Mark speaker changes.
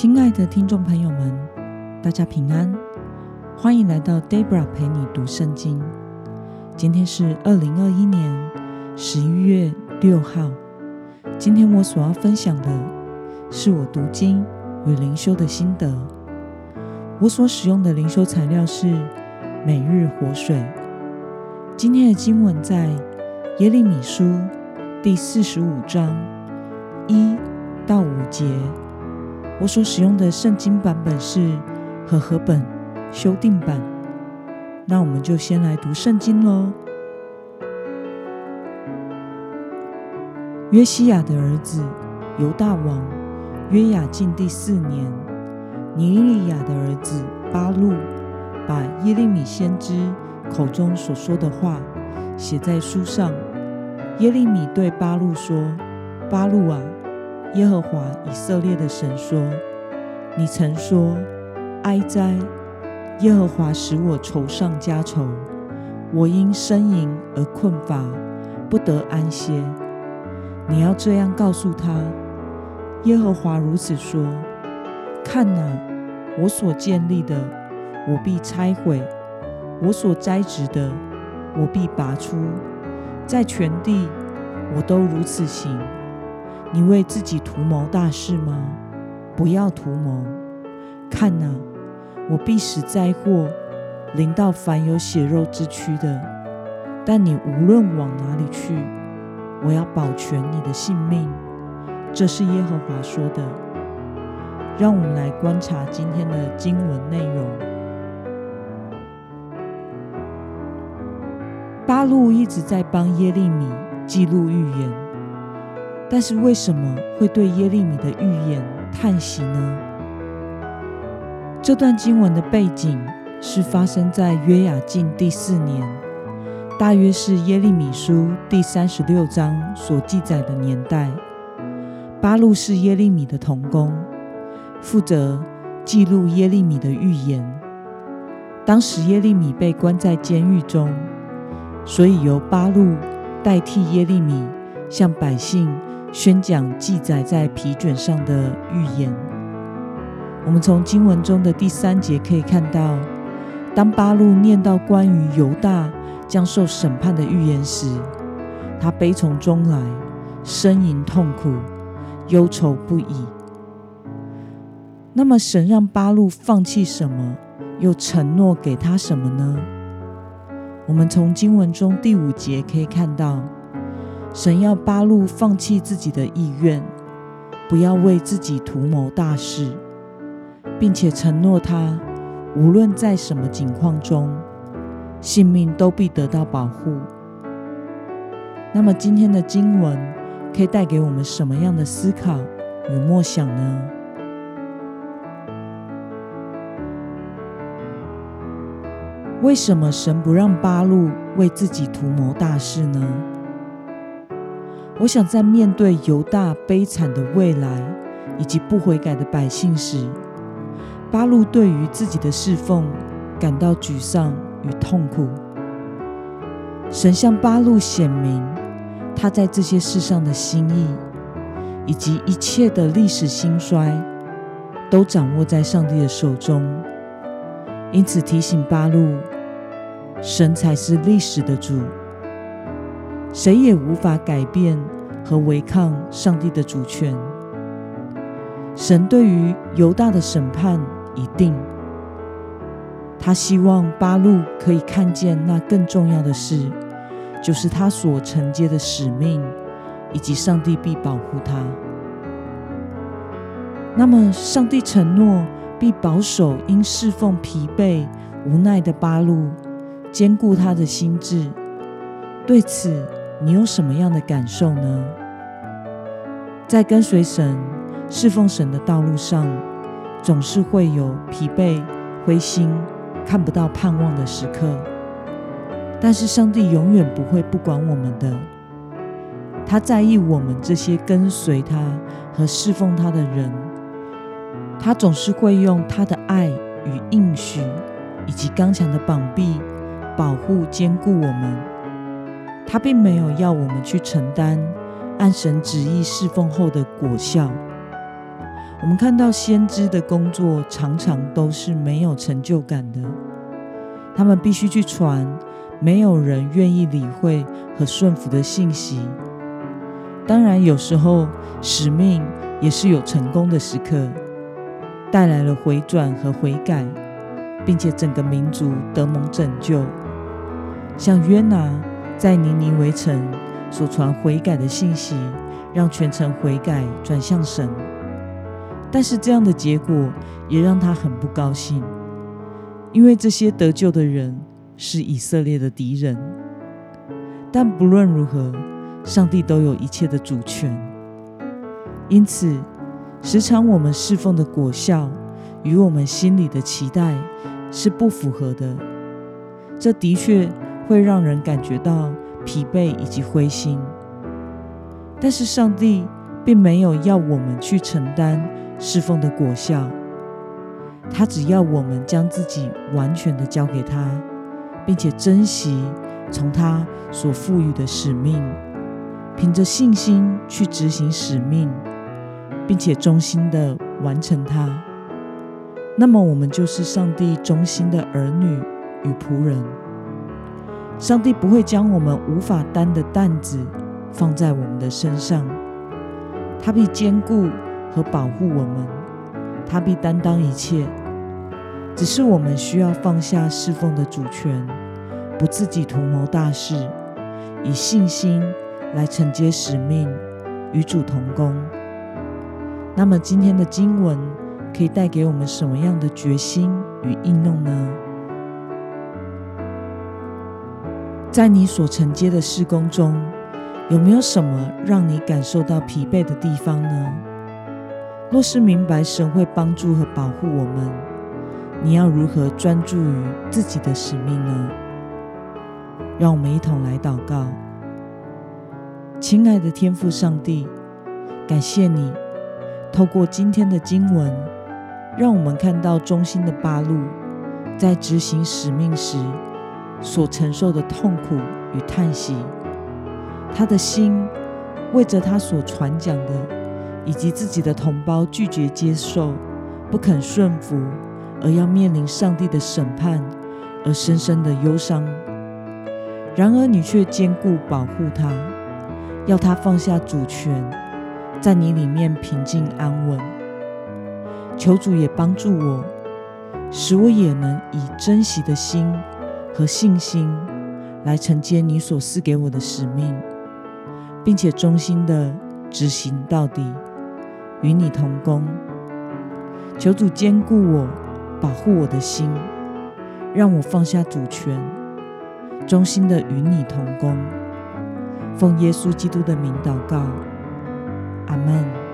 Speaker 1: 亲爱的听众朋友们，大家平安，欢迎来到 Debra 陪你读圣经。今天是二零二一年十一月六号。今天我所要分享的是我读经与灵修的心得。我所使用的灵修材料是每日活水。今天的经文在耶利米书第四十五章一到五节。我所使用的圣经版本是和合本修订版。那我们就先来读圣经喽。约西亚的儿子犹大王约雅敬第四年，尼利亚的儿子巴路把耶利米先知口中所说的话写在书上。耶利米对巴路说：“巴路啊！”耶和华以色列的神说：“你曾说，哀哉！耶和华使我愁上加愁，我因呻吟而困乏，不得安歇。你要这样告诉他：耶和华如此说：看哪，我所建立的，我必拆毁；我所栽植的，我必拔出。在全地，我都如此行。”你为自己图谋大事吗？不要图谋。看哪，我必使灾祸临到凡有血肉之躯的。但你无论往哪里去，我要保全你的性命。这是耶和华说的。让我们来观察今天的经文内容。巴路一直在帮耶利米记录预言。但是为什么会对耶利米的预言叹息呢？这段经文的背景是发生在约雅敬第四年，大约是耶利米书第三十六章所记载的年代。巴路是耶利米的童工，负责记录耶利米的预言。当时耶利米被关在监狱中，所以由巴路代替耶利米向百姓。宣讲记载在皮卷上的预言。我们从经文中的第三节可以看到，当巴路念到关于犹大将受审判的预言时，他悲从中来，呻吟痛苦，忧愁不已。那么，神让巴路放弃什么，又承诺给他什么呢？我们从经文中第五节可以看到。神要八路放弃自己的意愿，不要为自己图谋大事，并且承诺他，无论在什么境况中，性命都必得到保护。那么，今天的经文可以带给我们什么样的思考与默想呢？为什么神不让八路为自己图谋大事呢？我想在面对犹大悲惨的未来以及不悔改的百姓时，巴路对于自己的侍奉感到沮丧与痛苦。神向巴路显明，他在这些事上的心意，以及一切的历史兴衰，都掌握在上帝的手中。因此提醒巴路，神才是历史的主。谁也无法改变和违抗上帝的主权。神对于犹大的审判已定，他希望巴路可以看见那更重要的事，就是他所承接的使命，以及上帝必保护他。那么，上帝承诺必保守因侍奉疲惫无奈的八路，兼顾他的心智。对此，你有什么样的感受呢？在跟随神、侍奉神的道路上，总是会有疲惫、灰心、看不到盼望的时刻。但是上帝永远不会不管我们的，他在意我们这些跟随他和侍奉他的人。他总是会用他的爱与应许，以及刚强的膀臂，保护、兼顾我们。他并没有要我们去承担按神旨意侍奉后的果效。我们看到先知的工作常常都是没有成就感的，他们必须去传没有人愿意理会和顺服的信息。当然，有时候使命也是有成功的时刻，带来了回转和悔改，并且整个民族得蒙拯救。像约拿在尼尼微城所传悔改的信息，让全城悔改转向神。但是这样的结果也让他很不高兴，因为这些得救的人是以色列的敌人。但不论如何，上帝都有一切的主权。因此，时常我们侍奉的果效与我们心里的期待是不符合的。这的确会让人感觉到疲惫以及灰心。但是上帝并没有要我们去承担。侍奉的果效，他只要我们将自己完全的交给他，并且珍惜从他所赋予的使命，凭着信心去执行使命，并且忠心的完成它。那么，我们就是上帝忠心的儿女与仆人。上帝不会将我们无法担的担子放在我们的身上，他必坚固。和保护我们，他必担当一切。只是我们需要放下侍奉的主权，不自己图谋大事，以信心来承接使命，与主同工。那么今天的经文可以带给我们什么样的决心与应用呢？在你所承接的事工中，有没有什么让你感受到疲惫的地方呢？若是明白神会帮助和保护我们，你要如何专注于自己的使命呢？让我们一同来祷告。亲爱的天父上帝，感谢你透过今天的经文，让我们看到忠心的八路在执行使命时所承受的痛苦与叹息。他的心为着他所传讲的。以及自己的同胞拒绝接受、不肯顺服，而要面临上帝的审判，而深深的忧伤。然而，你却坚固保护他，要他放下主权，在你里面平静安稳。求主也帮助我，使我也能以珍惜的心和信心来承接你所赐给我的使命，并且忠心的执行到底。与你同工，求主坚固我，保护我的心，让我放下主权，忠心的与你同工。奉耶稣基督的名祷告，阿门。